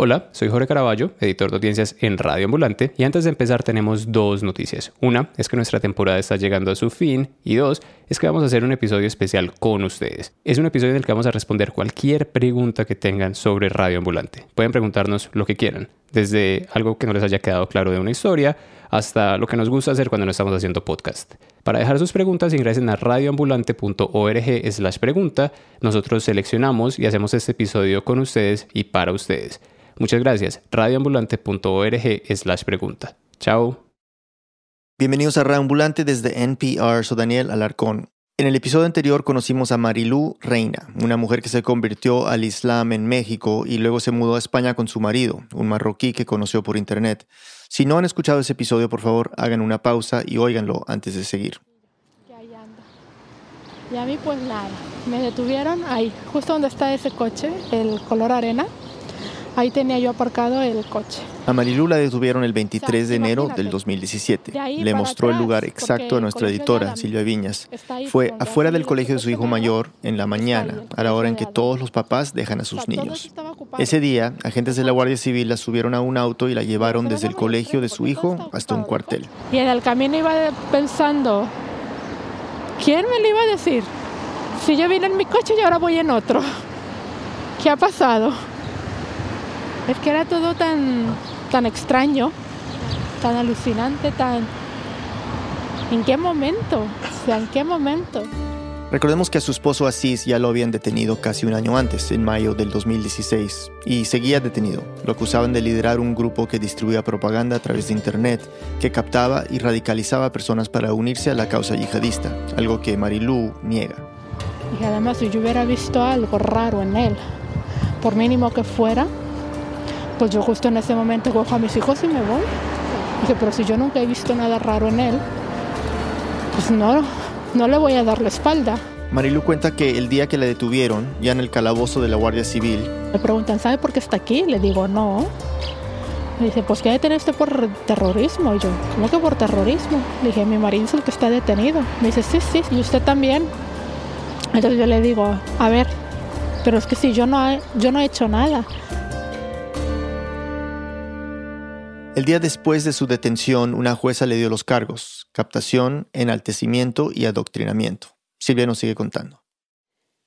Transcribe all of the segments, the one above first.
Hola, soy Jorge Caraballo, editor de audiencias en Radio Ambulante, y antes de empezar tenemos dos noticias. Una es que nuestra temporada está llegando a su fin, y dos es que vamos a hacer un episodio especial con ustedes. Es un episodio en el que vamos a responder cualquier pregunta que tengan sobre Radio Ambulante. Pueden preguntarnos lo que quieran, desde algo que no les haya quedado claro de una historia, hasta lo que nos gusta hacer cuando no estamos haciendo podcast. Para dejar sus preguntas ingresen a radioambulante.org slash pregunta. Nosotros seleccionamos y hacemos este episodio con ustedes y para ustedes. Muchas gracias. radioambulante.org slash pregunta. Chao. Bienvenidos a Radioambulante desde NPR. Soy Daniel Alarcón. En el episodio anterior conocimos a Marilú Reina, una mujer que se convirtió al Islam en México y luego se mudó a España con su marido, un marroquí que conoció por internet. Si no han escuchado ese episodio, por favor, hagan una pausa y óiganlo antes de seguir. Y a mí pues nada, me detuvieron ahí, justo donde está ese coche, el color arena. Ahí tenía yo aparcado el coche. A Marilu la detuvieron el 23 de enero del 2017. Le mostró el lugar exacto a nuestra editora, Silvia Viñas. Fue afuera del colegio de su hijo mayor, en la mañana, a la hora en que todos los papás dejan a sus niños. Ese día, agentes de la Guardia Civil la subieron a un auto y la llevaron desde el colegio de su hijo hasta un cuartel. Y en el camino iba pensando, ¿quién me lo iba a decir? Si yo vine en mi coche y ahora voy en otro. ¿Qué ha pasado? Es que era todo tan, tan extraño, tan alucinante, tan... ¿En qué momento? O sea, ¿en qué momento? Recordemos que a su esposo Asís ya lo habían detenido casi un año antes, en mayo del 2016, y seguía detenido. Lo acusaban de liderar un grupo que distribuía propaganda a través de Internet, que captaba y radicalizaba a personas para unirse a la causa yihadista, algo que Marilú niega. Y además, si yo hubiera visto algo raro en él, por mínimo que fuera, pues yo justo en ese momento cojo a mis hijos y me voy. Dije, pero si yo nunca he visto nada raro en él, pues no, no le voy a dar la espalda. Marilu cuenta que el día que la detuvieron, ya en el calabozo de la Guardia Civil, me preguntan, ¿sabe por qué está aquí? Le digo, no. Me dice, pues que detener usted por terrorismo. Y yo, ¿cómo que por terrorismo? Le dije, mi marido es el que está detenido. Me dice, sí, sí, y usted también. Entonces yo le digo, a ver, pero es que si yo no yo no he hecho nada. El día después de su detención, una jueza le dio los cargos, captación, enaltecimiento y adoctrinamiento. Silvia nos sigue contando.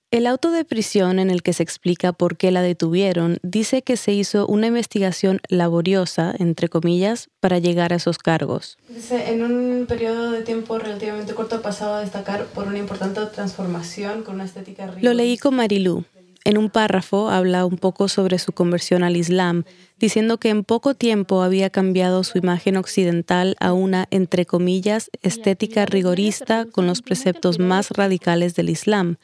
El auto de prisión en el que se explica por qué la detuvieron dice que se hizo una investigación laboriosa, entre comillas, para llegar a esos cargos. Dice, en un periodo de tiempo relativamente corto pasado a destacar por una importante transformación con una estética Lo leí con Marilú. En un párrafo habla un poco sobre su conversión al Islam, diciendo que en poco tiempo había cambiado su imagen occidental a una, entre comillas, estética rigorista con los preceptos más radicales del Islam.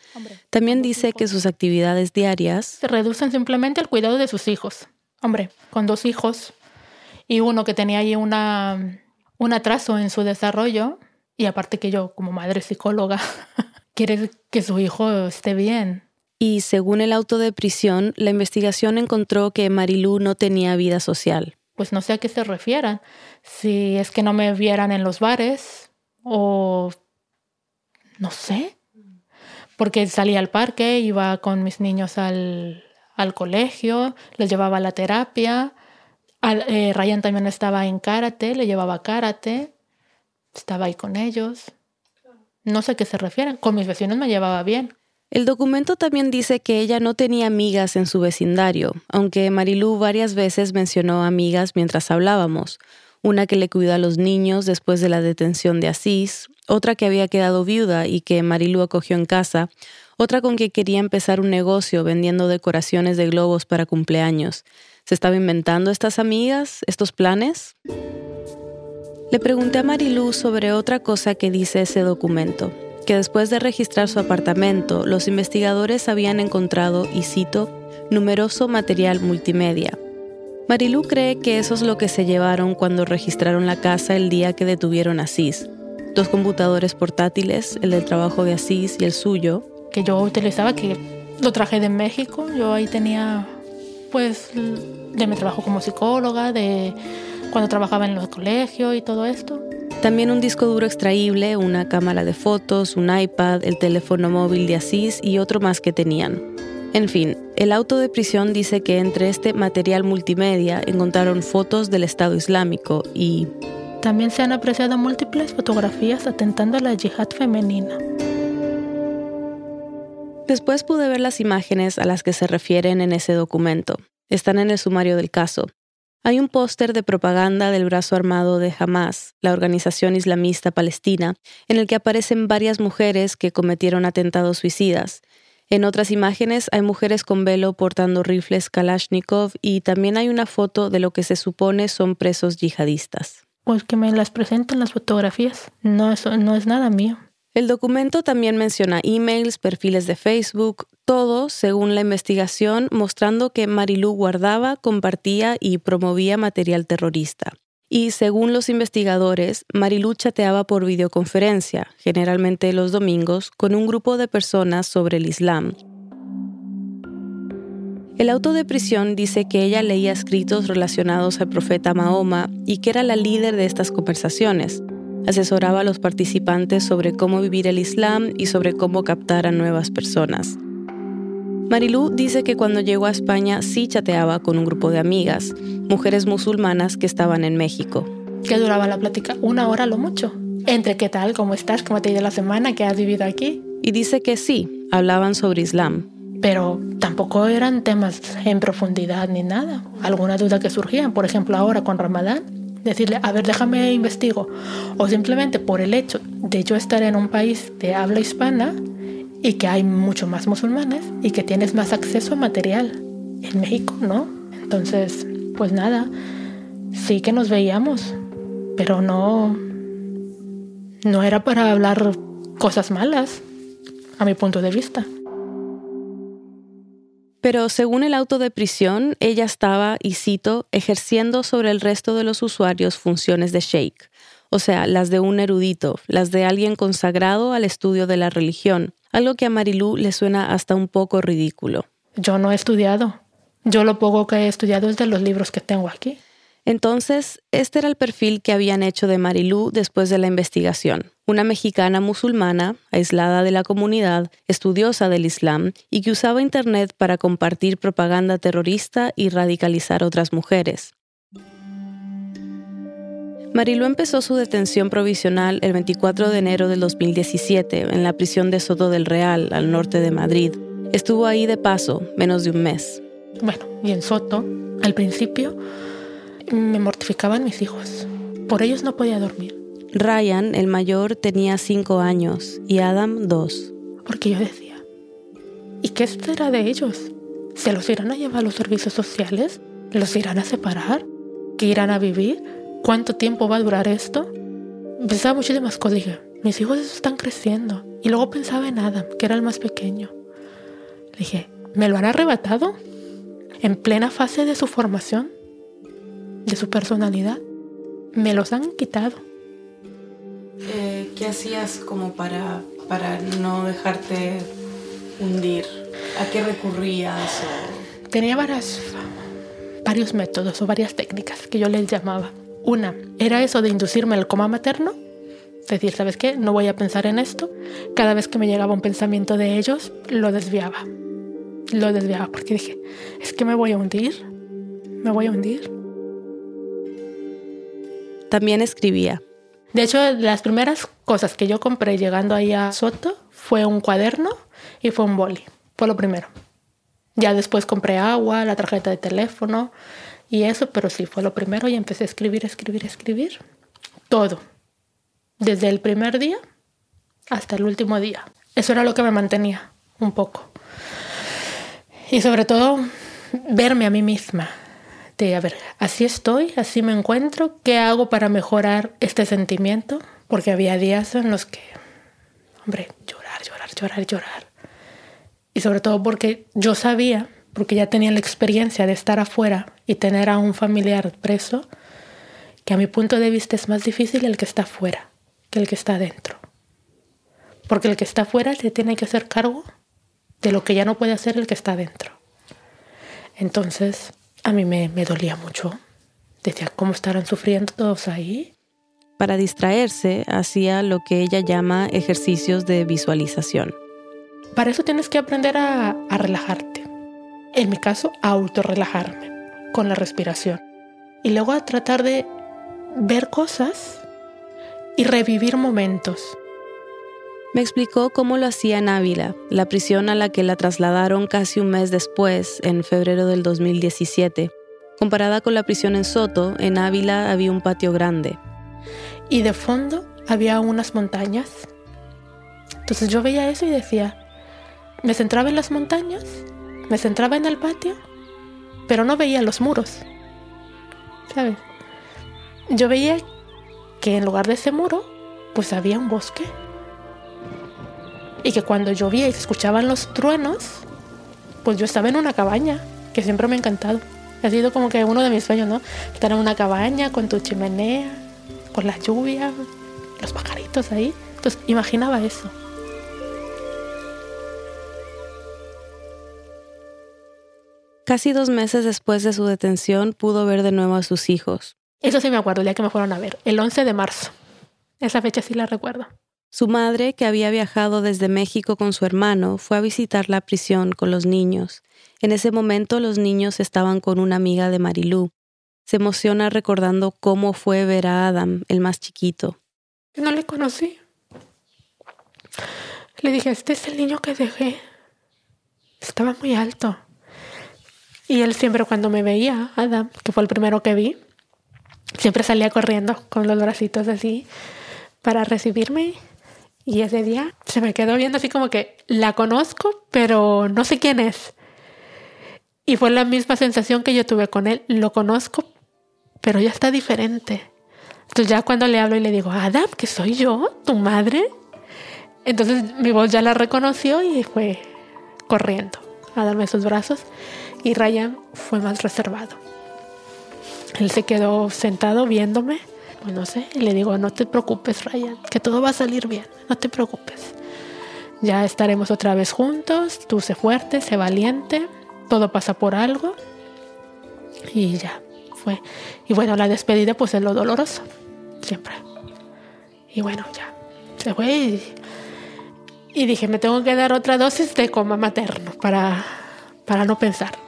También dice que sus actividades diarias se reducen simplemente al cuidado de sus hijos. Hombre, con dos hijos y uno que tenía ahí una, un atraso en su desarrollo, y aparte que yo como madre psicóloga, quiere que su hijo esté bien y según el auto de prisión, la investigación encontró que Marilú no tenía vida social. Pues no sé a qué se refieran. Si es que no me vieran en los bares o no sé. Porque salía al parque, iba con mis niños al, colegio, les llevaba a la terapia. Eh, Ryan también estaba en karate, le llevaba karate. Estaba ahí con ellos. No sé a qué se refieren. Con mis vecinos me llevaba bien. El documento también dice que ella no tenía amigas en su vecindario, aunque Marilú varias veces mencionó amigas mientras hablábamos. Una que le cuidó a los niños después de la detención de Asís, otra que había quedado viuda y que Marilú acogió en casa, otra con que quería empezar un negocio vendiendo decoraciones de globos para cumpleaños. ¿Se estaba inventando estas amigas, estos planes? Le pregunté a Marilú sobre otra cosa que dice ese documento que después de registrar su apartamento, los investigadores habían encontrado, y cito, numeroso material multimedia. Marilú cree que eso es lo que se llevaron cuando registraron la casa el día que detuvieron a Asís. Dos computadores portátiles, el del trabajo de Asís y el suyo. Que yo utilizaba, que lo traje de México. Yo ahí tenía, pues, de mi trabajo como psicóloga, de cuando trabajaba en los colegios y todo esto. También un disco duro extraíble, una cámara de fotos, un iPad, el teléfono móvil de Asís y otro más que tenían. En fin, el auto de prisión dice que entre este material multimedia encontraron fotos del Estado Islámico y... También se han apreciado múltiples fotografías atentando a la yihad femenina. Después pude ver las imágenes a las que se refieren en ese documento. Están en el sumario del caso. Hay un póster de propaganda del brazo armado de Hamas, la organización islamista palestina, en el que aparecen varias mujeres que cometieron atentados suicidas. En otras imágenes hay mujeres con velo portando rifles Kalashnikov y también hay una foto de lo que se supone son presos yihadistas. Pues que me las presenten las fotografías. No, eso no es nada mío. El documento también menciona emails, perfiles de Facebook, todo según la investigación mostrando que Marilú guardaba, compartía y promovía material terrorista. Y según los investigadores, Marilú chateaba por videoconferencia, generalmente los domingos, con un grupo de personas sobre el Islam. El auto de prisión dice que ella leía escritos relacionados al profeta Mahoma y que era la líder de estas conversaciones, asesoraba a los participantes sobre cómo vivir el Islam y sobre cómo captar a nuevas personas. Marilú dice que cuando llegó a España sí chateaba con un grupo de amigas, mujeres musulmanas que estaban en México. ¿Qué duraba la plática? Una hora lo mucho. Entre qué tal, cómo estás, cómo te ha ido la semana, qué has vivido aquí. Y dice que sí, hablaban sobre Islam. Pero tampoco eran temas en profundidad ni nada. Alguna duda que surgían, por ejemplo ahora con Ramadán, decirle, a ver, déjame investigo. O simplemente por el hecho de yo estar en un país de habla hispana y que hay mucho más musulmanes y que tienes más acceso a material. En México, ¿no? Entonces, pues nada, sí que nos veíamos, pero no, no era para hablar cosas malas, a mi punto de vista. Pero según el auto de prisión, ella estaba, y cito, ejerciendo sobre el resto de los usuarios funciones de sheikh, o sea, las de un erudito, las de alguien consagrado al estudio de la religión, algo que a Marilú le suena hasta un poco ridículo. Yo no he estudiado. Yo lo poco que he estudiado es de los libros que tengo aquí. Entonces, este era el perfil que habían hecho de Marilú después de la investigación. Una mexicana musulmana, aislada de la comunidad, estudiosa del Islam y que usaba Internet para compartir propaganda terrorista y radicalizar otras mujeres. Marilú empezó su detención provisional el 24 de enero del 2017 en la prisión de Soto del Real, al norte de Madrid. Estuvo ahí de paso menos de un mes. Bueno, y en Soto, al principio, me mortificaban mis hijos. Por ellos no podía dormir. Ryan, el mayor, tenía cinco años y Adam dos. Porque yo decía, ¿y qué espera de ellos? ¿Se los irán a llevar a los servicios sociales? ¿Los irán a separar? ¿Qué irán a vivir? ¿Cuánto tiempo va a durar esto? Pensaba muchísimas cosas. Dije, mis hijos están creciendo. Y luego pensaba en Adam, que era el más pequeño. dije, ¿me lo han arrebatado? ¿En plena fase de su formación? De su personalidad, me los han quitado. Eh, ¿Qué hacías como para, para no dejarte hundir? ¿A qué recurrías? Tenía varias, varios métodos o varias técnicas que yo les llamaba. Una era eso de inducirme al coma materno, decir, ¿sabes qué? No voy a pensar en esto. Cada vez que me llegaba un pensamiento de ellos, lo desviaba. Lo desviaba porque dije, es que me voy a hundir, me voy a hundir. También escribía. De hecho, las primeras cosas que yo compré llegando ahí a Soto fue un cuaderno y fue un boli. Fue lo primero. Ya después compré agua, la tarjeta de teléfono y eso, pero sí fue lo primero y empecé a escribir, escribir, escribir. Todo. Desde el primer día hasta el último día. Eso era lo que me mantenía un poco. Y sobre todo, verme a mí misma, a ver, así estoy, así me encuentro, ¿qué hago para mejorar este sentimiento? Porque había días en los que, hombre, llorar, llorar, llorar, llorar. Y sobre todo porque yo sabía, porque ya tenía la experiencia de estar afuera y tener a un familiar preso, que a mi punto de vista es más difícil el que está afuera que el que está adentro. Porque el que está afuera se tiene que hacer cargo de lo que ya no puede hacer el que está adentro. Entonces, a mí me, dolía mucho. Decía, ¿cómo estarán sufriendo todos ahí? Para distraerse, hacía lo que ella llama ejercicios de visualización. Para eso tienes que aprender a, a relajarte. en mi caso, a autorrelajarme con la respiración. Y luego a tratar de ver cosas y revivir momentos. Me explicó cómo lo hacía en Ávila, la prisión a la que la trasladaron casi un mes después, en febrero del 2017. Comparada con la prisión en Soto, en Ávila había un patio grande. Y de fondo había unas montañas. Entonces yo veía eso y decía, me centraba en las montañas, me centraba en el patio, pero no veía los muros. ¿Sabes? Yo veía que en lugar de ese muro, pues había un bosque. Y que cuando llovía y se escuchaban los truenos, pues yo estaba en una cabaña, que siempre me ha encantado. Ha sido como que uno de mis sueños, ¿no? Estar en una cabaña con tu chimenea, con la lluvia, los pajaritos ahí. Entonces imaginaba eso. Casi dos meses después de su detención pudo ver de nuevo a sus hijos. Eso sí me acuerdo, el día que me fueron a ver, el 11 de marzo. Esa fecha sí la recuerdo. Su madre, que había viajado desde México con su hermano, fue a visitar la prisión con los niños. En ese momento los niños estaban con una amiga de Marilú. Se emociona recordando cómo fue ver a Adam, el más chiquito. No le conocí. Le dije, este es el niño que dejé. Estaba muy alto. Y él siempre cuando me veía, Adam, que fue el primero que vi, siempre salía corriendo con los bracitos así para recibirme. Y ese día se me quedó viendo así como que la conozco, pero no sé quién es. Y fue la misma sensación que yo tuve con él. Lo conozco, pero ya está diferente. Entonces ya cuando le hablo y le digo, Adam, que soy yo, tu madre. Entonces mi voz ya la reconoció y fue corriendo a darme sus brazos y Ryan fue más reservado. Él se quedó sentado viéndome, no sé, y le digo, no te preocupes Ryan, que todo va a salir bien, no te preocupes. Ya estaremos otra vez juntos, tú sé fuerte, sé valiente, todo pasa por algo. Y ya, fue. Y bueno, la despedida pues es lo doloroso, siempre. Y bueno, ya, se fue y, y dije, me tengo que dar otra dosis de coma materno para, para no pensar.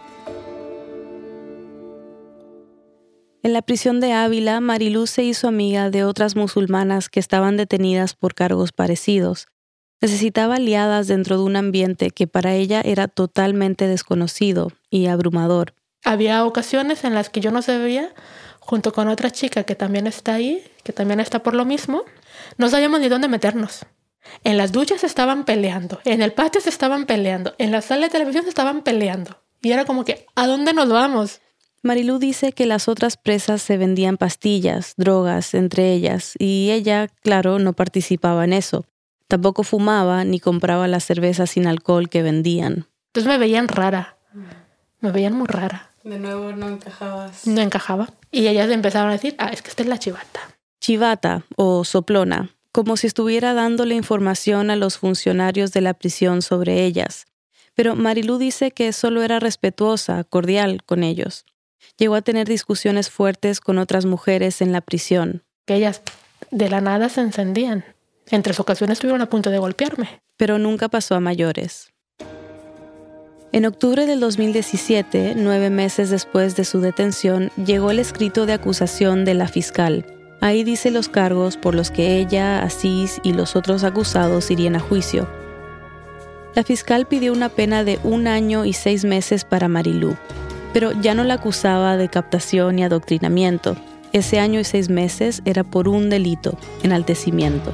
En la prisión de Ávila, Mariluz se hizo amiga de otras musulmanas que estaban detenidas por cargos parecidos. Necesitaba aliadas dentro de un ambiente que para ella era totalmente desconocido y abrumador. Había ocasiones en las que yo no sabía, junto con otra chica que también está ahí, que también está por lo mismo, no sabíamos ni dónde meternos. En las duchas estaban peleando, en el patio se estaban peleando, en la sala de televisión se estaban peleando. Y era como que, ¿a dónde nos vamos? Marilú dice que las otras presas se vendían pastillas, drogas, entre ellas, y ella, claro, no participaba en eso. Tampoco fumaba ni compraba la cerveza sin alcohol que vendían. Entonces me veían rara. Me veían muy rara. De nuevo no encajabas. No encajaba. Y ellas empezaron a decir, ah, es que esta es la chivata. Chivata o soplona, como si estuviera dándole información a los funcionarios de la prisión sobre ellas. Pero Marilú dice que solo era respetuosa, cordial con ellos. Llegó a tener discusiones fuertes con otras mujeres en la prisión. Que ellas de la nada se encendían. En tres ocasiones estuvieron a punto de golpearme. Pero nunca pasó a mayores. En octubre del 2017, nueve meses después de su detención, llegó el escrito de acusación de la fiscal. Ahí dice los cargos por los que ella, Asís y los otros acusados irían a juicio. La fiscal pidió una pena de un año y seis meses para Marilú, pero ya no la acusaba de captación y adoctrinamiento. Ese año y seis meses era por un delito, enaltecimiento.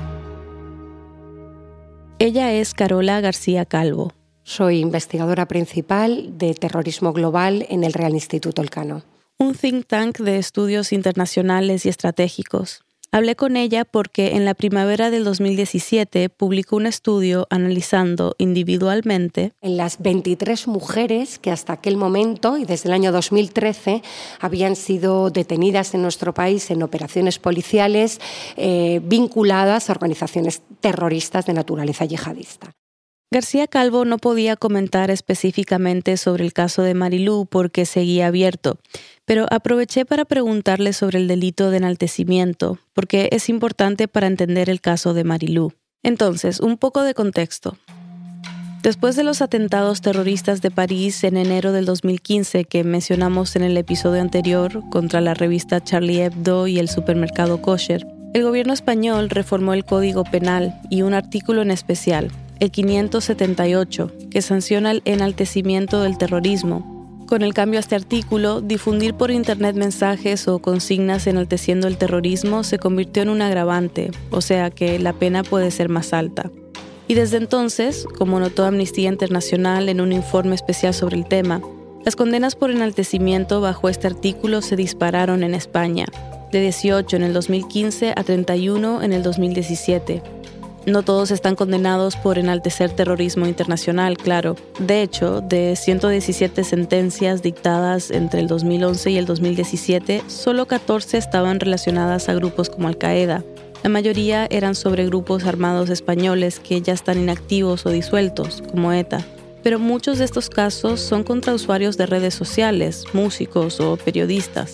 Ella es Carola García Calvo. Soy investigadora principal de terrorismo global en el Real Instituto Elcano. Un think tank de estudios internacionales y estratégicos. Hablé con ella porque en la primavera del 2017 publicó un estudio analizando individualmente en las 23 mujeres que hasta aquel momento y desde el año 2013 habían sido detenidas en nuestro país en operaciones policiales eh, vinculadas a organizaciones terroristas de naturaleza yihadista. García Calvo no podía comentar específicamente sobre el caso de Marilú porque seguía abierto, pero aproveché para preguntarle sobre el delito de enaltecimiento, porque es importante para entender el caso de Marilú. Entonces, un poco de contexto. Después de los atentados terroristas de París en enero del 2015 que mencionamos en el episodio anterior contra la revista Charlie Hebdo y el supermercado Kosher, el gobierno español reformó el Código Penal y un artículo en especial, el 578, que sanciona el enaltecimiento del terrorismo. Con el cambio a este artículo, difundir por Internet mensajes o consignas enalteciendo el terrorismo se convirtió en un agravante, o sea que la pena puede ser más alta. Y desde entonces, como notó Amnistía Internacional en un informe especial sobre el tema, las condenas por enaltecimiento bajo este artículo se dispararon en España, de 18 en el 2015 a 31 en el 2017. No todos están condenados por enaltecer terrorismo internacional, claro. De hecho, de 117 sentencias dictadas entre el 2011 y el 2017, solo 14 estaban relacionadas a grupos como Al-Qaeda, la mayoría eran sobre grupos armados españoles que ya están inactivos o disueltos, como ETA. Pero muchos de estos casos son contra usuarios de redes sociales, músicos o periodistas.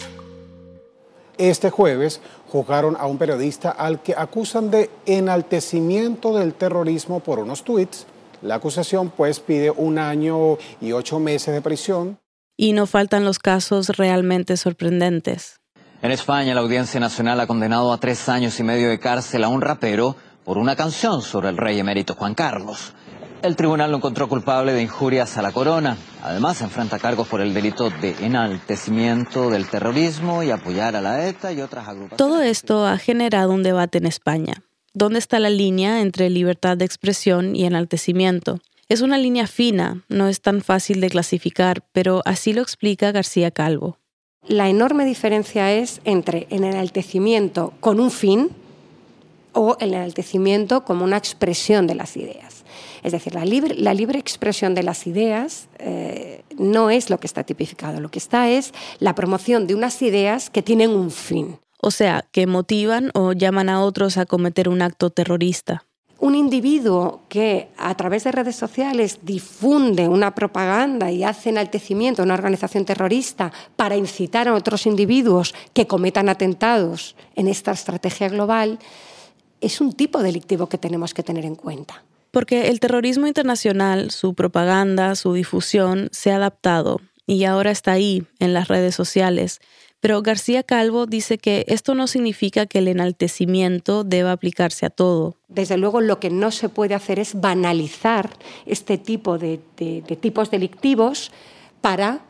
Este jueves juzgaron a un periodista al que acusan de enaltecimiento del terrorismo por unos tweets. La acusación pues pide un año y ocho meses de prisión. Y no faltan los casos realmente sorprendentes. En España, la Audiencia Nacional ha condenado a tres años y medio de cárcel a un rapero por una canción sobre el rey emérito Juan Carlos. El tribunal lo encontró culpable de injurias a la corona. Además, se enfrenta cargos por el delito de enaltecimiento del terrorismo y apoyar a la ETA y otras agrupaciones. Todo esto ha generado un debate en España. ¿Dónde está la línea entre libertad de expresión y enaltecimiento? Es una línea fina, no es tan fácil de clasificar, pero así lo explica García Calvo. La enorme diferencia es entre el enaltecimiento con un fin o el enaltecimiento como una expresión de las ideas. Es decir, la libre, la libre expresión de las ideas eh, no es lo que está tipificado, lo que está es la promoción de unas ideas que tienen un fin. O sea, que motivan o llaman a otros a cometer un acto terrorista un individuo que a través de redes sociales difunde una propaganda y hace enaltecimiento a una organización terrorista para incitar a otros individuos que cometan atentados en esta estrategia global, es un tipo delictivo que tenemos que tener en cuenta. Porque el terrorismo internacional, su propaganda, su difusión, se ha adaptado y ahora está ahí, en las redes sociales. Pero García Calvo dice que esto no significa que el enaltecimiento deba aplicarse a todo. Desde luego lo que no se puede hacer es banalizar este tipo de, tipos delictivos para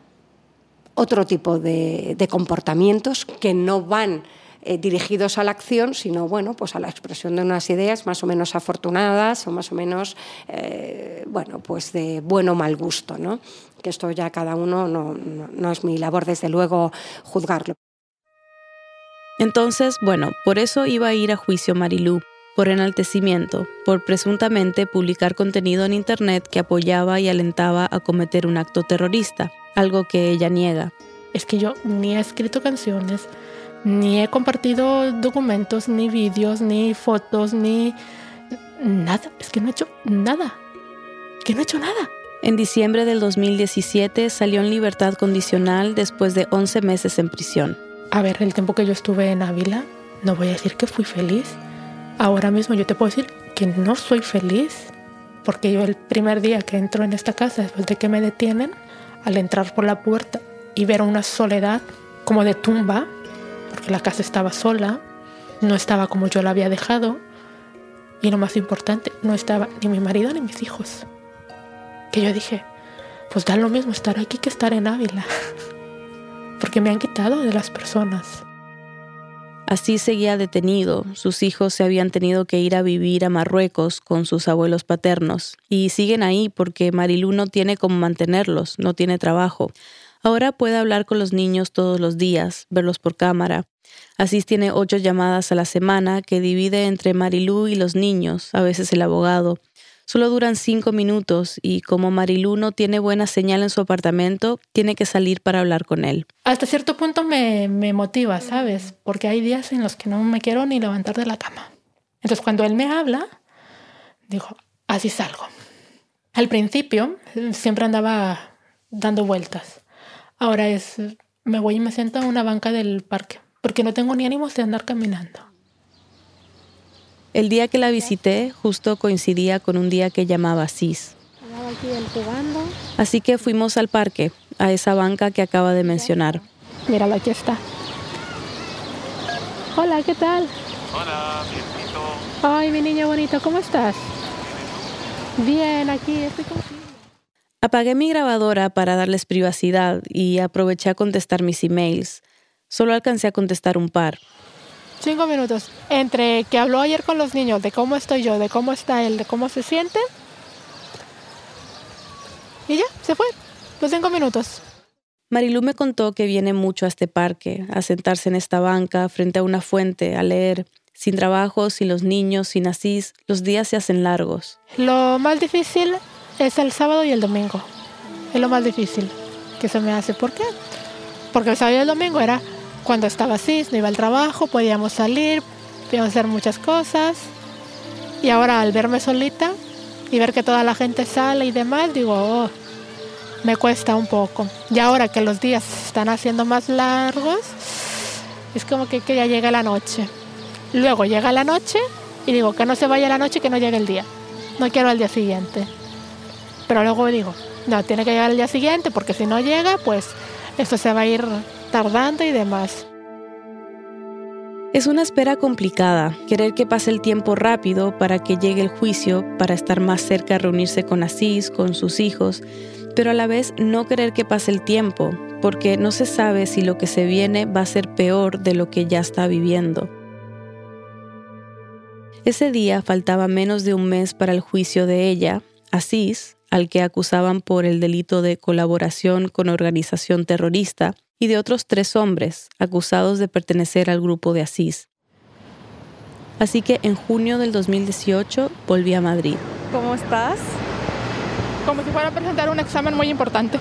otro tipo de, comportamientos que no van eh, dirigidos a la acción, sino bueno, pues a la expresión de unas ideas más o menos afortunadas o más o menos eh, bueno, pues de bueno o mal gusto. ¿no? que esto ya cada uno no, no, es mi labor desde luego juzgarlo. Entonces, bueno, por eso iba a ir a juicio Marilú, por enaltecimiento, por presuntamente publicar contenido en Internet que apoyaba y alentaba a cometer un acto terrorista, algo que ella niega. Es que yo ni he escrito canciones, ni he compartido documentos, ni vídeos, ni fotos, ni nada. Es que no he hecho nada. Que no he hecho nada. En diciembre del 2017 salió en libertad condicional después de 11 meses en prisión. A ver, el tiempo que yo estuve en Ávila, no voy a decir que fui feliz. Ahora mismo yo te puedo decir que no soy feliz, porque yo el primer día que entro en esta casa, después de que me detienen, al entrar por la puerta y ver una soledad como de tumba, porque la casa estaba sola, no estaba como yo la había dejado, y lo más importante, no estaba ni mi marido ni mis hijos que yo dije, pues da lo mismo estar aquí que estar en Ávila, porque me han quitado de las personas. Así seguía detenido, sus hijos se habían tenido que ir a vivir a Marruecos con sus abuelos paternos, y siguen ahí porque Marilú no tiene cómo mantenerlos, no tiene trabajo. Ahora puede hablar con los niños todos los días, verlos por cámara. Así tiene ocho llamadas a la semana que divide entre Marilú y los niños, a veces el abogado. Solo duran cinco minutos y como Marilu no tiene buena señal en su apartamento, tiene que salir para hablar con él. Hasta cierto punto me, me motiva, ¿sabes? Porque hay días en los que no me quiero ni levantar de la cama. Entonces cuando él me habla, digo, así salgo. Al principio siempre andaba dando vueltas. Ahora es, me voy y me siento en una banca del parque, porque no tengo ni ánimos de andar caminando. El día que la visité justo coincidía con un día que llamaba Cis. Así que fuimos al parque, a esa banca que acaba de mencionar. Míralo, aquí está. Hola, ¿qué tal? Hola, bienvenido. Ay, mi niño bonito, ¿cómo estás? Bien, aquí estoy. Apagué mi grabadora para darles privacidad y aproveché a contestar mis emails. Solo alcancé a contestar un par. Cinco minutos. Entre que habló ayer con los niños de cómo estoy yo, de cómo está él, de cómo se siente. Y ya, se fue. Los cinco minutos. Marilú me contó que viene mucho a este parque, a sentarse en esta banca frente a una fuente, a leer. Sin trabajo, sin los niños, sin Asís, los días se hacen largos. Lo más difícil es el sábado y el domingo. Es lo más difícil que se me hace. ¿Por qué? Porque el sábado y el domingo era cuando estaba así, no iba al trabajo, podíamos salir, podíamos hacer muchas cosas. Y ahora al verme solita y ver que toda la gente sale y demás, digo, oh, me cuesta un poco. Y ahora que los días están haciendo más largos, es como que, que ya llega la noche. Luego llega la noche y digo, que no se vaya la noche, que no llegue el día. No quiero el día siguiente. Pero luego digo, no, tiene que llegar el día siguiente porque si no llega, pues esto se va a ir tardando y demás. Es una espera complicada, querer que pase el tiempo rápido para que llegue el juicio, para estar más cerca reunirse con Asís, con sus hijos, pero a la vez no querer que pase el tiempo, porque no se sabe si lo que se viene va a ser peor de lo que ya está viviendo. Ese día faltaba menos de un mes para el juicio de ella, Asís, al que acusaban por el delito de colaboración con organización terrorista, y de otros tres hombres acusados de pertenecer al grupo de Asís. Así que en junio del 2018 volví a Madrid. ¿Cómo estás? Como si fuera a presentar un examen muy importante.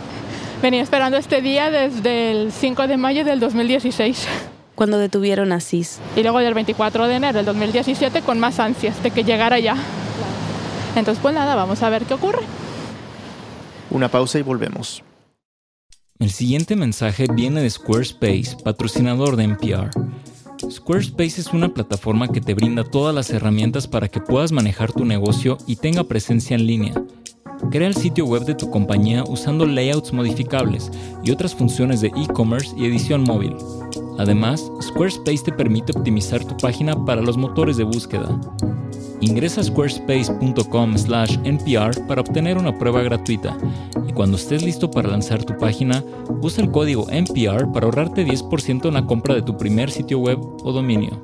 Venía esperando este día desde el 5 de mayo del 2016. Cuando detuvieron a Asís. Y luego del 24 de enero del 2017 con más ansias de que llegara ya. Entonces pues nada, vamos a ver qué ocurre. Una pausa y volvemos. El siguiente mensaje viene de Squarespace, patrocinador de NPR. Squarespace es una plataforma que te brinda todas las herramientas para que puedas manejar tu negocio y tenga presencia en línea. Crea el sitio web de tu compañía usando layouts modificables y otras funciones de e-commerce y edición móvil. Además, Squarespace te permite optimizar tu página para los motores de búsqueda. Ingresa a squarespace.com/npr para obtener una prueba gratuita y cuando estés listo para lanzar tu página, usa el código NPR para ahorrarte 10% en la compra de tu primer sitio web o dominio.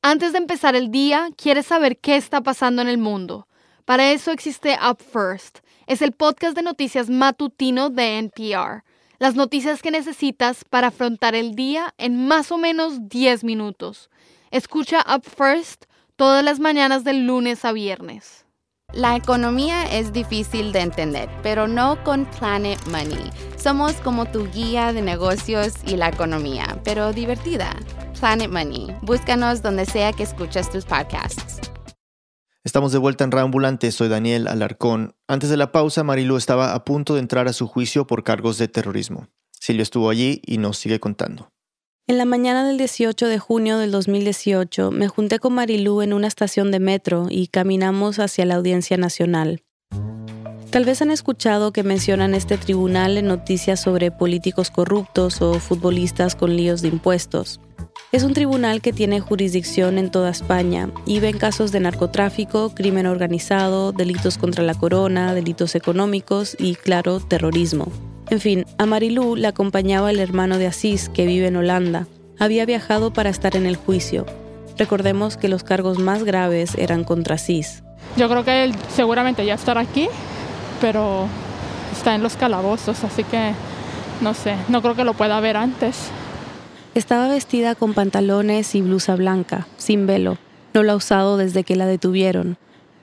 Antes de empezar el día, quieres saber qué está pasando en el mundo. Para eso existe Up First. Es el podcast de noticias matutino de NPR. Las noticias que necesitas para afrontar el día en más o menos 10 minutos. Escucha Up First todas las mañanas del lunes a viernes. La economía es difícil de entender, pero no con Planet Money. Somos como tu guía de negocios y la economía, pero divertida. Planet Money. Búscanos donde sea que escuches tus podcasts. Estamos de vuelta en Reambulante, soy Daniel Alarcón. Antes de la pausa, Marilu estaba a punto de entrar a su juicio por cargos de terrorismo. Silvio estuvo allí y nos sigue contando. En la mañana del 18 de junio del 2018 me junté con Marilú en una estación de metro y caminamos hacia la Audiencia Nacional. Tal vez han escuchado que mencionan este tribunal en noticias sobre políticos corruptos o futbolistas con líos de impuestos. Es un tribunal que tiene jurisdicción en toda España y ve en casos de narcotráfico, crimen organizado, delitos contra la corona, delitos económicos y, claro, terrorismo. En fin, a Marilú la acompañaba el hermano de Asís, que vive en Holanda. Había viajado para estar en el juicio. Recordemos que los cargos más graves eran contra Asís. Yo creo que él seguramente ya estará aquí, pero está en los calabozos, así que no sé, no creo que lo pueda ver antes. Estaba vestida con pantalones y blusa blanca, sin velo. No la ha usado desde que la detuvieron.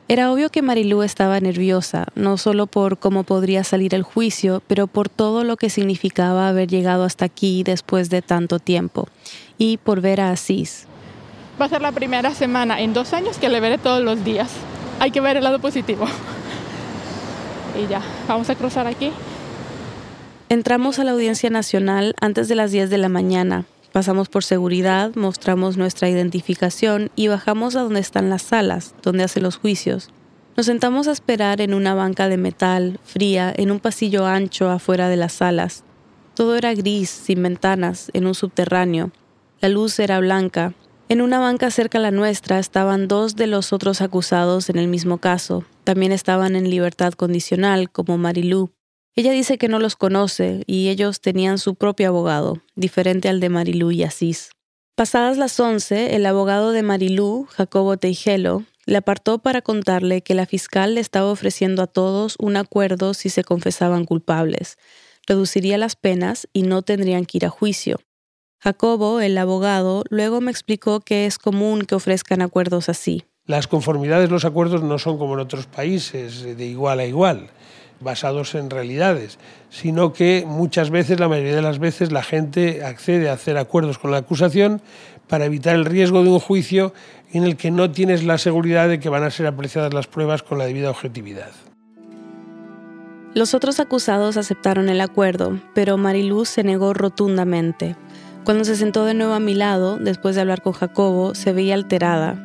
Era obvio que Marilú estaba nerviosa, no solo por cómo podría salir el juicio, pero por todo lo que significaba haber llegado hasta aquí después de tanto tiempo, y por ver a Asís. Va a ser la primera semana en dos años que le veré todos los días. Hay que ver el lado positivo. Y ya, vamos a cruzar aquí. Entramos a la Audiencia Nacional antes de las 10 de la mañana, Pasamos por seguridad, mostramos nuestra identificación y bajamos a donde están las salas, donde hacen los juicios. Nos sentamos a esperar en una banca de metal, fría, en un pasillo ancho afuera de las salas. Todo era gris, sin ventanas, en un subterráneo. La luz era blanca. En una banca cerca a la nuestra estaban dos de los otros acusados en el mismo caso. También estaban en libertad condicional, como Marilú. Ella dice que no los conoce y ellos tenían su propio abogado, diferente al de Marilú y Asís. Pasadas las once, el abogado de Marilú, Jacobo Teijelo, le apartó para contarle que la fiscal le estaba ofreciendo a todos un acuerdo si se confesaban culpables. Reduciría las penas y no tendrían que ir a juicio. Jacobo, el abogado, luego me explicó que es común que ofrezcan acuerdos así. Las conformidades, los acuerdos no son como en otros países, de igual a igual, basados en realidades, sino que muchas veces, la mayoría de las veces, la gente accede a hacer acuerdos con la acusación para evitar el riesgo de un juicio en el que no tienes la seguridad de que van a ser apreciadas las pruebas con la debida objetividad. Los otros acusados aceptaron el acuerdo, pero Mariluz se negó rotundamente. Cuando se sentó de nuevo a mi lado, después de hablar con Jacobo, se veía alterada.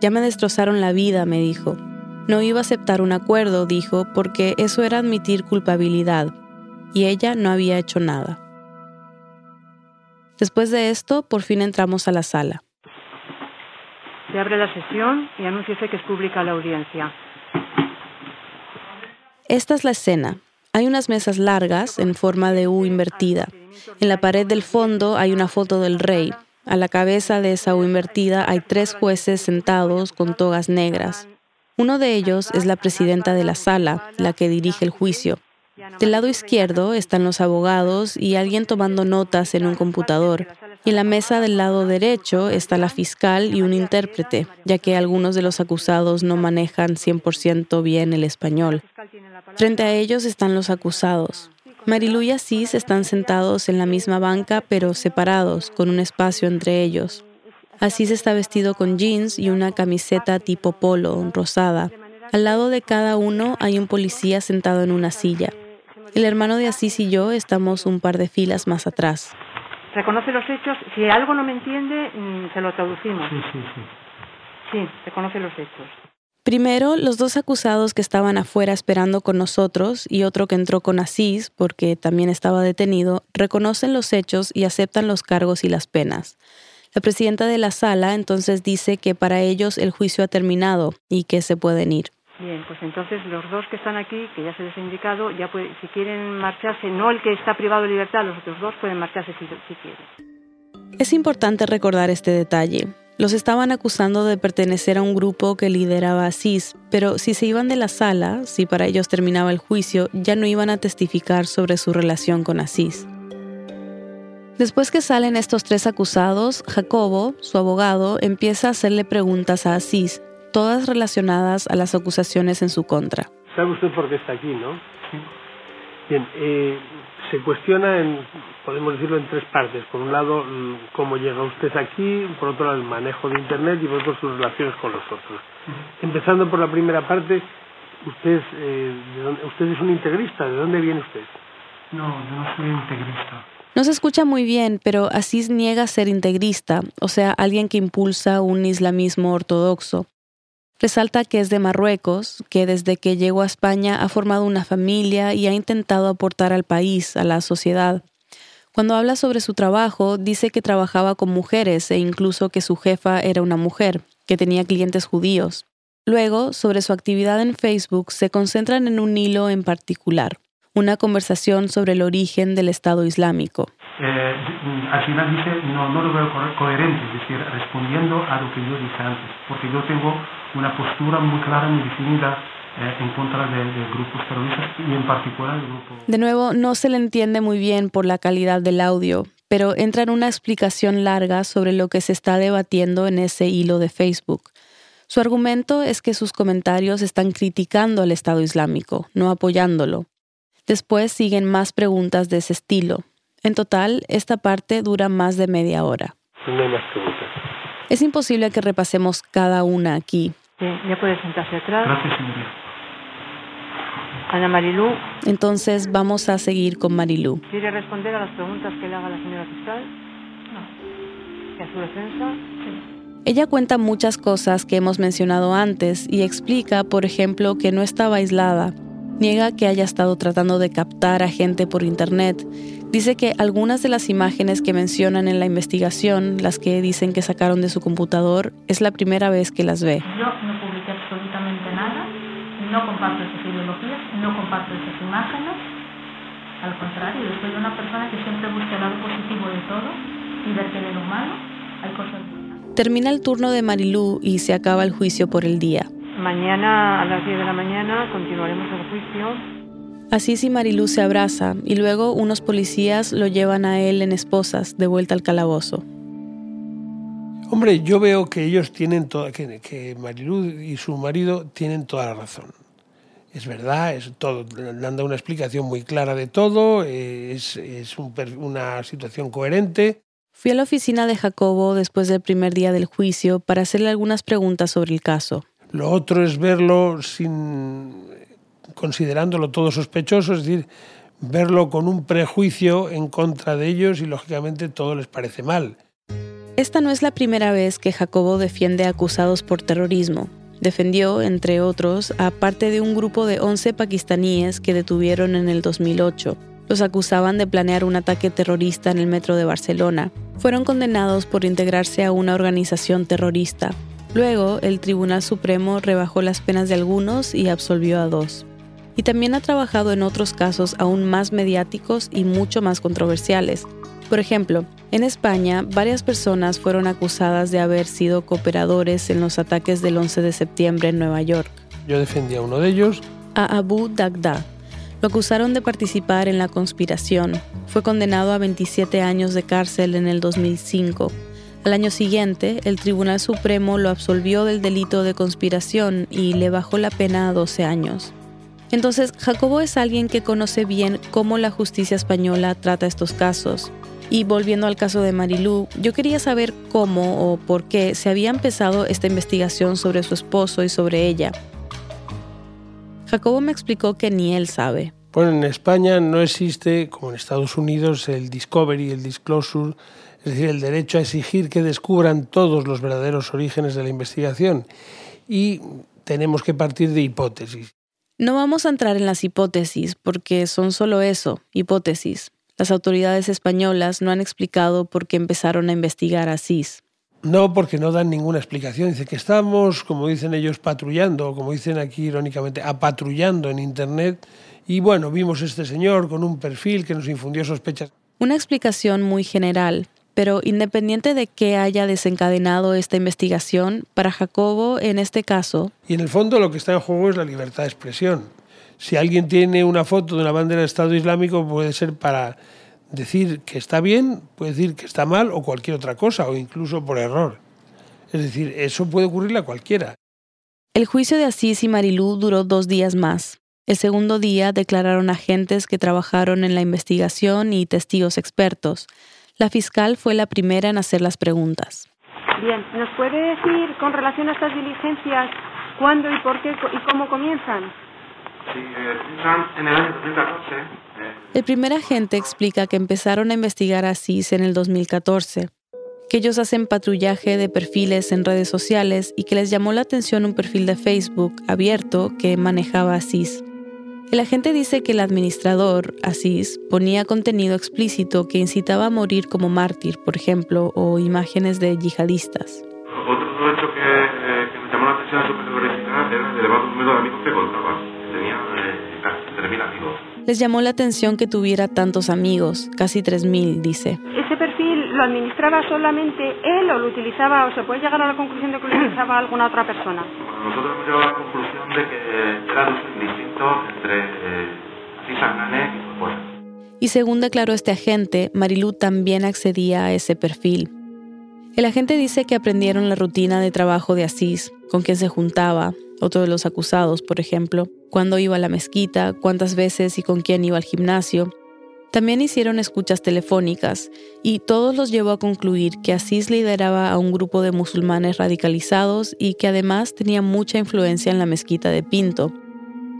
Ya me destrozaron la vida, me dijo. No iba a aceptar un acuerdo, dijo, porque eso era admitir culpabilidad, y ella no había hecho nada. Después de esto, por fin entramos a la sala. Se abre la sesión y anúnciese que es pública la audiencia. Esta es la escena. Hay unas mesas largas en forma de U invertida. En la pared del fondo hay una foto del rey. A la cabeza de esa U invertida hay tres jueces sentados con togas negras. Uno de ellos es la presidenta de la sala, la que dirige el juicio. Del lado izquierdo están los abogados y alguien tomando notas en un computador. Y en la mesa del lado derecho está la fiscal y un intérprete, ya que algunos de los acusados no manejan 100% bien el español. Frente a ellos están los acusados. Marilu y Asís están sentados en la misma banca, pero separados, con un espacio entre ellos. Asís está vestido con jeans y una camiseta tipo polo, rosada. Al lado de cada uno hay un policía sentado en una silla. El hermano de Asís y yo estamos un par de filas más atrás. Reconoce los hechos. Si algo no me entiende, mm, se lo traducimos. Sí, sí, sí. Sí, reconoce los hechos. Primero, los dos acusados que estaban afuera esperando con nosotros y otro que entró con Asís, porque también estaba detenido, reconocen los hechos y aceptan los cargos y las penas. La presidenta de la sala entonces dice que para ellos el juicio ha terminado y que se pueden ir. Bien, pues entonces los dos que están aquí, que ya se les ha indicado, ya si quieren marcharse, no el que está privado de libertad, los otros dos pueden marcharse si, si quieren. Es importante recordar este detalle. Los estaban acusando de pertenecer a un grupo que lideraba Asís, pero si se iban de la sala, si para ellos terminaba el juicio, ya no iban a testificar sobre su relación con Asís. Después que salen estos tres acusados, Jacobo, su abogado, empieza a hacerle preguntas a Asís, todas relacionadas a las acusaciones en su contra. ¿Sabe usted por qué está aquí, no? Bien, eh, se cuestiona, en, podemos decirlo, en tres partes. Por un lado, mm, cómo llega usted aquí, por otro lado, el manejo de Internet y por otro, sus relaciones con los otros. Empezando por la primera parte, usted, eh, usted es un integrista. ¿De dónde viene usted? No, yo no soy integrista. No se escucha muy bien, pero Asís niega ser integrista, o sea, alguien que impulsa un islamismo ortodoxo. Resalta que es de Marruecos, que desde que llegó a España ha formado una familia y ha intentado aportar al país, a la sociedad. Cuando habla sobre su trabajo, dice que trabajaba con mujeres e incluso que su jefa era una mujer, que tenía clientes judíos. Luego, sobre su actividad en Facebook, se concentran en un hilo en particular, una conversación sobre el origen del Estado Islámico. Eh, al final dice, no, no lo veo coherente, es decir, respondiendo a lo que yo dije antes, porque yo tengo una postura muy clara, muy definida eh, en contra de, grupos terroristas y en particular el grupo. De nuevo, no se le entiende muy bien por la calidad del audio, pero entra en una explicación larga sobre lo que se está debatiendo en ese hilo de Facebook. Su argumento es que sus comentarios están criticando al Estado Islámico, no apoyándolo. Después siguen más preguntas de ese estilo. En total, esta parte dura más de media hora. No hay más preguntas. Es imposible que repasemos cada una aquí, ya puede sentarse atrás. Gracias, señoría. Ana Marilú. Entonces vamos a seguir con Marilú. ¿Quiere responder a las preguntas que le haga la señora fiscal? No. ¿Y a su defensa? Sí. Ella cuenta muchas cosas que hemos mencionado antes y explica, por ejemplo, que no estaba aislada. Niega que haya estado tratando de captar a gente por Internet. Dice que algunas de las imágenes que mencionan en la investigación, las que dicen que sacaron de su computador, es la primera vez que las ve. Yo no publiqué absolutamente nada, no comparto esas ideologías, no comparto esas imágenes. Al contrario, yo soy una persona que siempre busca el lado positivo de todo y ver que de lo malo hay cosas buenas. Termina el turno de Marilú y se acaba el juicio por el día. Mañana a las 10 de la mañana continuaremos el juicio. Así y Marilú se abraza y luego unos policías lo llevan a él en esposas de vuelta al calabozo. Hombre, yo veo que ellos tienen toda, que, que Marilú y su marido tienen toda la razón. Es verdad, es todo, le han dado una explicación muy clara de todo, es, es un, una situación coherente. Fui a la oficina de Jacobo después del primer día del juicio para hacerle algunas preguntas sobre el caso. Lo otro es verlo sin considerándolo todo sospechoso, es decir, verlo con un prejuicio en contra de ellos y lógicamente todo les parece mal. Esta no es la primera vez que Jacobo defiende a acusados por terrorismo. Defendió, entre otros, a parte de un grupo de 11 pakistaníes que detuvieron en el 2008. Los acusaban de planear un ataque terrorista en el metro de Barcelona. Fueron condenados por integrarse a una organización terrorista. Luego, el Tribunal Supremo rebajó las penas de algunos y absolvió a dos. Y también ha trabajado en otros casos aún más mediáticos y mucho más controversiales. Por ejemplo, en España, varias personas fueron acusadas de haber sido cooperadores en los ataques del 11 de septiembre en Nueva York. Yo defendía a uno de ellos. A Abu Dagda, lo acusaron de participar en la conspiración. Fue condenado a 27 años de cárcel en el 2005. Al año siguiente, el Tribunal Supremo lo absolvió del delito de conspiración y le bajó la pena a 12 años. Entonces, Jacobo es alguien que conoce bien cómo la justicia española trata estos casos. Y volviendo al caso de Marilú, yo quería saber cómo o por qué se había empezado esta investigación sobre su esposo y sobre ella. Jacobo me explicó que ni él sabe. Bueno, en España no existe, como en Estados Unidos, el discovery, el disclosure, es decir, el derecho a exigir que descubran todos los verdaderos orígenes de la investigación. Y tenemos que partir de hipótesis. No vamos a entrar en las hipótesis porque son solo eso, hipótesis. Las autoridades españolas no han explicado por qué empezaron a investigar a CIS. No, porque no dan ninguna explicación. Dice que estamos, como dicen ellos, patrullando, como dicen aquí irónicamente, apatrullando en Internet. Y bueno, vimos este señor con un perfil que nos infundió sospechas. Una explicación muy general, pero independiente de qué haya desencadenado esta investigación, para Jacobo, en este caso... Y en el fondo lo que está en juego es la libertad de expresión. Si alguien tiene una foto de una bandera del Estado Islámico, puede ser para decir que está bien, puede decir que está mal o cualquier otra cosa, o incluso por error. Es decir, eso puede ocurrirle a cualquiera. El juicio de Asís y Marilú duró dos días más. El segundo día declararon agentes que trabajaron en la investigación y testigos expertos. La fiscal fue la primera en hacer las preguntas. Bien, ¿nos puede decir con relación a estas diligencias cuándo y por qué y cómo comienzan? Sí, eh, en el año 2014 el primer agente explica que empezaron a investigar a CIS en el 2014, que ellos hacen patrullaje de perfiles en redes sociales y que les llamó la atención un perfil de Facebook abierto que manejaba a CIS. El agente dice que el administrador, Asís, ponía contenido explícito que incitaba a morir como mártir, por ejemplo, o imágenes de yihadistas. Otro hecho que, eh, me llamó la atención a su era el elevado número de amigos que contaba. Tenía eh, casi 3.000 amigos. Les llamó la atención que tuviera tantos amigos, casi 3.000, dice. ¿Ese perfil lo administraba solamente él o lo utilizaba, o se puede llegar a la conclusión de que lo utilizaba alguna otra persona? Nosotros hemos llegado a la conclusión de que era distinto entre eh, y. Y según declaró este agente, Marilú también accedía a ese perfil. El agente dice que aprendieron la rutina de trabajo de Asís, con quien se juntaba, otro de los acusados, por ejemplo, cuándo iba a la mezquita, cuántas veces y con quién iba al gimnasio. También hicieron escuchas telefónicas y todos los llevó a concluir que Asís lideraba a un grupo de musulmanes radicalizados y que además tenía mucha influencia en la mezquita de Pinto.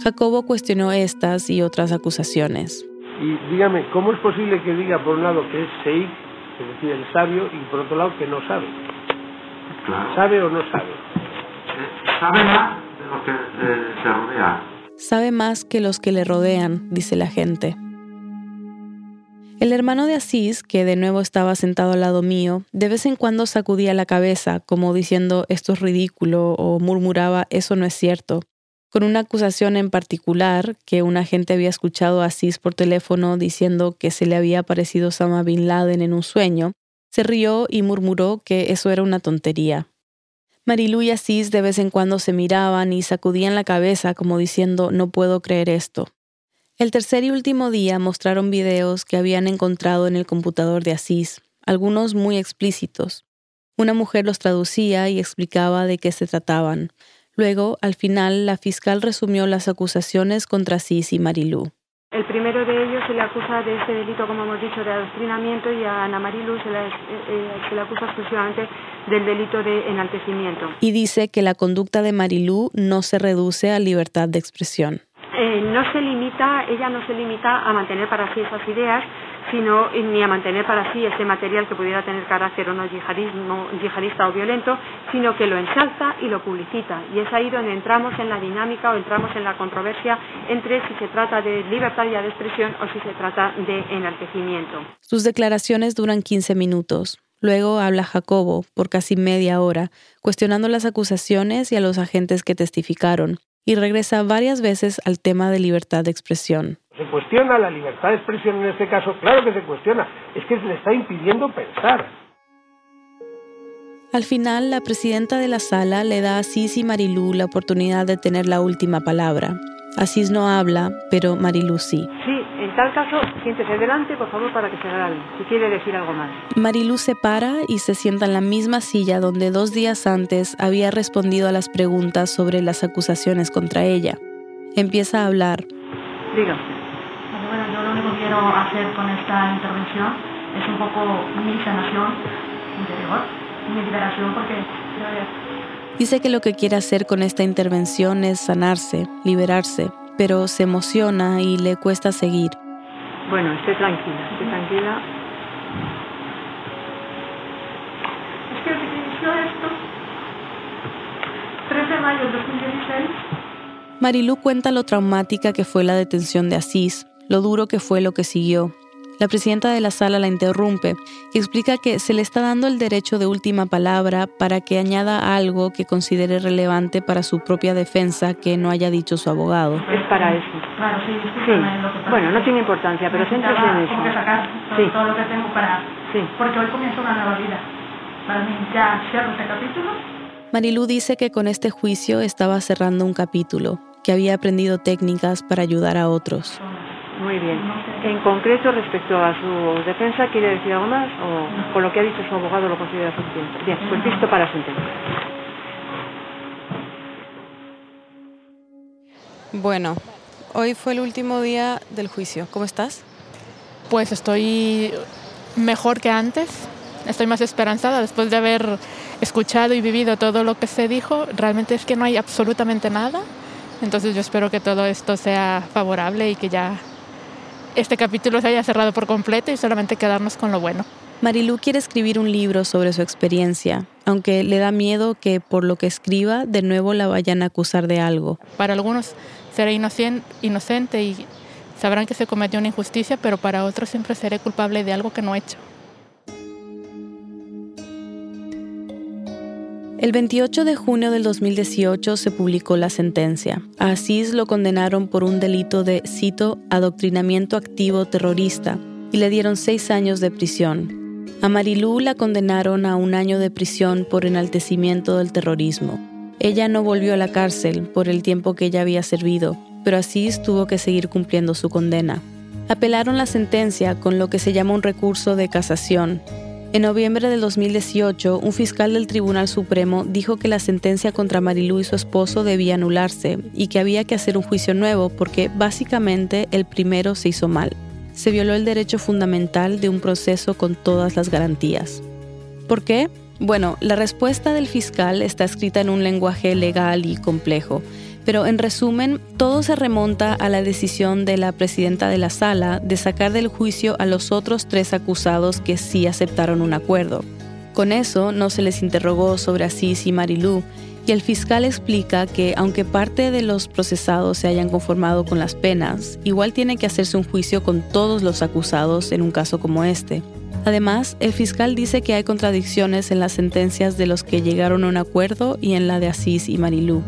Jacobo cuestionó estas y otras acusaciones. Y dígame, ¿cómo es posible que diga por un lado que es Sheikh, es decir, el sabio, y por otro lado que no sabe? ¿Sabe o no sabe? sabe más de lo que eh, se rodea. Sabe más que los que le rodean, dice la gente. El hermano de Asís, que de nuevo estaba sentado al lado mío, de vez en cuando sacudía la cabeza, como diciendo esto es ridículo, o murmuraba eso no es cierto, con una acusación en particular que un agente había escuchado a Asís por teléfono diciendo que se le había aparecido Osama Bin Laden en un sueño, se rió y murmuró que eso era una tontería. Marilú y Asís de vez en cuando se miraban y sacudían la cabeza como diciendo no puedo creer esto. El tercer y último día mostraron videos que habían encontrado en el computador de Asís, algunos muy explícitos. Una mujer los traducía y explicaba de qué se trataban. Luego, al final, la fiscal resumió las acusaciones contra Asís y Marilú. El primero de ellos se le acusa de este delito, como hemos dicho, de adoctrinamiento y a Ana Marilu se le, eh, eh, se le acusa exclusivamente del delito de enaltecimiento. Y dice que la conducta de Marilú no se reduce a libertad de expresión. Eh, no se limita, ella no se limita a mantener para sí esas ideas, sino ni a mantener para sí ese material que pudiera tener carácter o no yihadista o violento, sino que lo ensalza y lo publicita. Y es ahí donde entramos en la dinámica o entramos en la controversia entre si se trata de libertad de expresión o si se trata de enaltecimiento. Sus declaraciones duran 15 minutos. Luego habla Jacobo por casi media hora, cuestionando las acusaciones y a los agentes que testificaron, y regresa varias veces al tema de libertad de expresión. Se cuestiona la libertad de expresión en este caso, claro que se cuestiona, es que se le está impidiendo pensar. Al final, la presidenta de la sala le da a Cis y Marilú la oportunidad de tener la última palabra. Asís no habla, pero Marilú sí. Sí, en tal caso, siéntese delante, por favor, para que se grabe, si quiere decir algo más. Marilú se para y se sienta en la misma silla donde dos días antes había respondido a las preguntas sobre las acusaciones contra ella. Empieza a hablar. Diga Bueno, yo lo único que quiero hacer con esta intervención es un poco mi sanación interior, mi liberación, porque Dice que lo que quiere hacer con esta intervención es sanarse, liberarse, pero se emociona y le cuesta seguir. Bueno, esté tranquila, esté tranquila. Es que desde que inició esto, 13 de mayo de 2016, Marilú cuenta lo traumática que fue la detención de Asís, lo duro que fue lo que siguió, la presidenta de la sala la interrumpe y explica que se le está dando el derecho de última palabra para que añada algo que considere relevante para su propia defensa que no haya dicho su abogado. Es para eso. claro, sí, Sí. Bueno, no tiene importancia, pero céntrese en eso. Tengo que sacar todo, Sí. todo lo que tengo para... Sí. Porque hoy comienza una nueva vida. Para mí ya cierro este capítulo. Marilú dice que con este juicio estaba cerrando un capítulo, que había aprendido técnicas para ayudar a otros. Muy bien. En concreto, respecto a su defensa, ¿quiere decir algo más? ¿O con lo que ha dicho su abogado lo considera suficiente? Bien, pues listo para sentencia. Bueno, hoy fue el último día del juicio. ¿Cómo estás? Pues estoy mejor que antes, estoy más esperanzada después de haber escuchado y vivido todo lo que se dijo. Realmente es que no hay absolutamente nada. Entonces yo espero que todo esto sea favorable y que ya este capítulo se haya cerrado por completo y solamente quedarnos con lo bueno. Marilú quiere escribir un libro sobre su experiencia, aunque le da miedo que por lo que escriba de nuevo la vayan a acusar de algo. Para algunos seré inocen- inocente y sabrán que se cometió una injusticia, pero para otros siempre seré culpable de algo que no he hecho. El 28 de junio del 2018 se publicó la sentencia. A Asís lo condenaron por un delito de, cito, adoctrinamiento activo terrorista y le dieron seis años de prisión. A Marilú la condenaron a un año de prisión por enaltecimiento del terrorismo. Ella no volvió a la cárcel por el tiempo que ella había servido, pero Asís tuvo que seguir cumpliendo su condena. Apelaron la sentencia con lo que se llama un recurso de casación, en noviembre del 2018, un fiscal del Tribunal Supremo dijo que la sentencia contra Marilú y su esposo debía anularse y que había que hacer un juicio nuevo porque básicamente el primero se hizo mal. Se violó el derecho fundamental de un proceso con todas las garantías. ¿Por qué? Bueno, la respuesta del fiscal está escrita en un lenguaje legal y complejo, pero en resumen, todo se remonta a la decisión de la presidenta de la sala de sacar del juicio a los otros tres acusados que sí aceptaron un acuerdo. Con eso no se les interrogó sobre Asís y Marilú, y el fiscal explica que aunque parte de los procesados se hayan conformado con las penas, igual tiene que hacerse un juicio con todos los acusados en un caso como este. Además, el fiscal dice que hay contradicciones en las sentencias de los que llegaron a un acuerdo y en la de Asís y Marilú.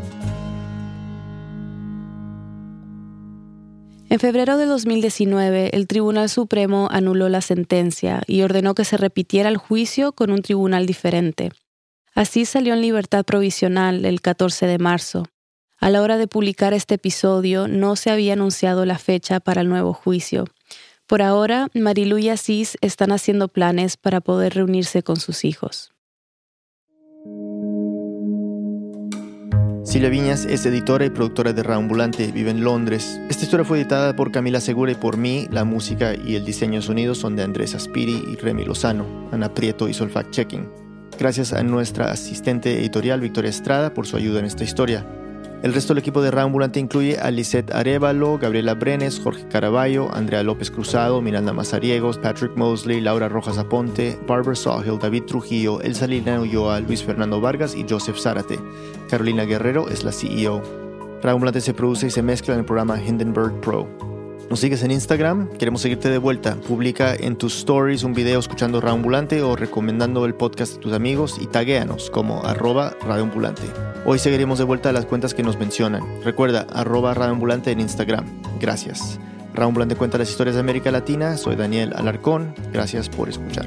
En febrero de 2019, el Tribunal Supremo anuló la sentencia y ordenó que se repitiera el juicio con un tribunal diferente. Así salió en libertad provisional el 14 de marzo. A la hora de publicar este episodio no se había anunciado la fecha para el nuevo juicio. Por ahora, Marilu y Asís están haciendo planes para poder reunirse con sus hijos. Silvia Viñas es editora y productora de Raambulante, vive en Londres. Esta historia fue editada por Camila Segura y por mí. La música y el diseño de sonido son de Andrés Aspiri y Remy Lozano. Ana Prieto hizo el fact-checking. Gracias a nuestra asistente editorial Victoria Estrada por su ayuda en esta historia. El resto del equipo de Raambulante incluye a Lisette Arevalo, Gabriela Brenes, Jorge Caraballo, Andrea López Cruzado, Miranda Mazariegos, Patrick Mosley, Laura Rojas Aponte, Barbara Sawhill, David Trujillo, Elsa Lina Ulloa, Luis Fernando Vargas y Joseph Zárate. Carolina Guerrero es la CEO. Raambulante se produce y se mezcla en el programa Hindenburg Pro. Nos sigues en Instagram, queremos seguirte de vuelta. Publica en tus stories un video escuchando Radioambulante o recomendando el podcast a tus amigos y taguéanos como arroba radioambulante. Hoy seguiremos de vuelta a las cuentas que nos mencionan. Recuerda, arroba radioambulante en Instagram. Gracias. Radioambulante cuenta las historias de América Latina. Soy Daniel Alarcón. Gracias por escuchar.